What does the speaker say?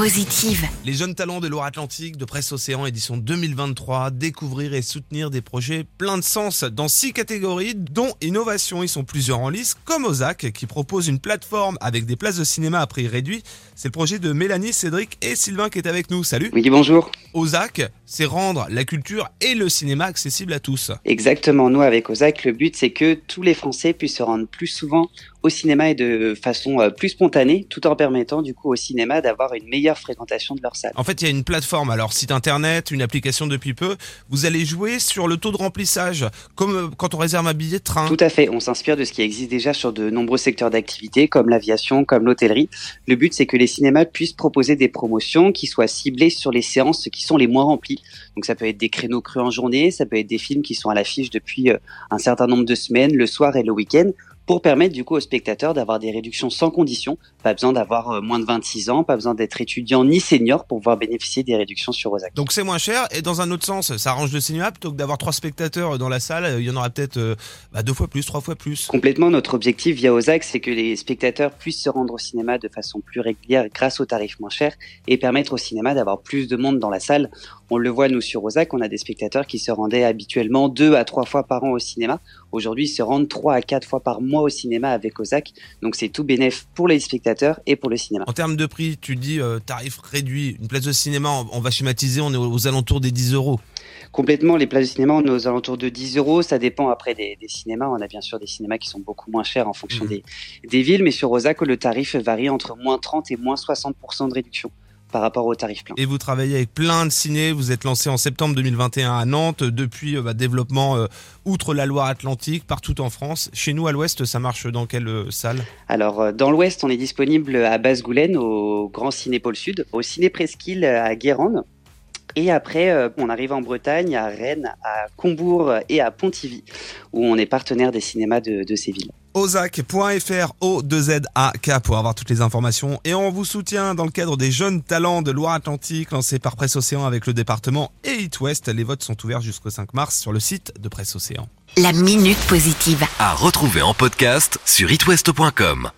positive. Les jeunes talents de Loire-Atlantique de Presse Océan édition 2023, découvrir et soutenir des projets pleins de sens dans six catégories, dont innovation. Ils sont plusieurs en lice, comme Ozac, qui propose une plateforme avec des places de cinéma à prix réduit. C'est le projet de Mélanie, Cédric et Sylvain qui est avec nous. Salut Oui, bonjour. Ozac, c'est rendre la culture et le cinéma accessibles à tous. Exactement. Nous, avec Ozac, le but, c'est que tous les Français puissent se rendre plus souvent au cinéma et de façon euh, plus spontanée, tout en permettant du coup au cinéma d'avoir une meilleure fréquentation de leur salle. En fait, il y a une plateforme, alors site internet, une application depuis peu. Vous allez jouer sur le taux de remplissage, comme euh, quand on réserve un billet de train. Tout à fait. On s'inspire de ce qui existe déjà sur de nombreux secteurs d'activité, comme l'aviation, comme l'hôtellerie. Le but, c'est que les cinémas puissent proposer des promotions qui soient ciblées sur les séances qui sont les moins remplies. Donc ça peut être des créneaux crus en journée, ça peut être des films qui sont à l'affiche depuis euh, un certain nombre de semaines, le soir et le week-end pour permettre du coup aux spectateurs d'avoir des réductions sans condition. Pas besoin d'avoir euh, moins de 26 ans, pas besoin d'être étudiant ni senior pour pouvoir bénéficier des réductions sur Ozac. Donc c'est moins cher et dans un autre sens, ça arrange le cinéma plutôt que d'avoir trois spectateurs dans la salle, il y en aura peut-être euh, bah, deux fois plus, trois fois plus. Complètement, notre objectif via Ozac, c'est que les spectateurs puissent se rendre au cinéma de façon plus régulière grâce aux tarifs moins chers et permettre au cinéma d'avoir plus de monde dans la salle. On le voit nous sur Ozac, on a des spectateurs qui se rendaient habituellement deux à trois fois par an au cinéma. Aujourd'hui, ils se rendent trois à quatre fois par mois au cinéma avec Ozac. Donc c'est tout bénéf pour les spectateurs et pour le cinéma. En termes de prix, tu dis euh, tarif réduit. Une place de cinéma, on va schématiser, on est aux alentours des 10 euros. Complètement, les places de cinéma, on est aux alentours de 10 euros. Ça dépend après des, cinémas. On a bien sûr des cinémas qui sont beaucoup moins chers en fonction mmh. des, des villes, mais sur Ozac, le tarif varie entre moins 30 et moins 60% de réduction par rapport au tarif plein. Et vous travaillez avec plein de ciné, vous êtes lancé en septembre 2021 à Nantes, depuis euh, bah, développement euh, outre la Loire-Atlantique, partout en France. Chez nous à l'ouest, ça marche dans quelle euh, salle? Alors dans l'ouest, on est disponible à Basse-Goulaine, au Grand Ciné Pôle Sud, au Ciné Presqu'île à Guérande. Et après, on arrive en Bretagne, à Rennes, à Combourg et à Pontivy, où on est partenaire des cinémas de, de ces villes ozac.fr O2ZAK pour avoir toutes les informations et on vous soutient dans le cadre des jeunes talents de Loire-Atlantique lancés par Presse Océan avec le département et It West. Les votes sont ouverts jusqu'au 5 mars sur le site de Presse Océan. La minute positive. À retrouver en podcast sur itwest.com.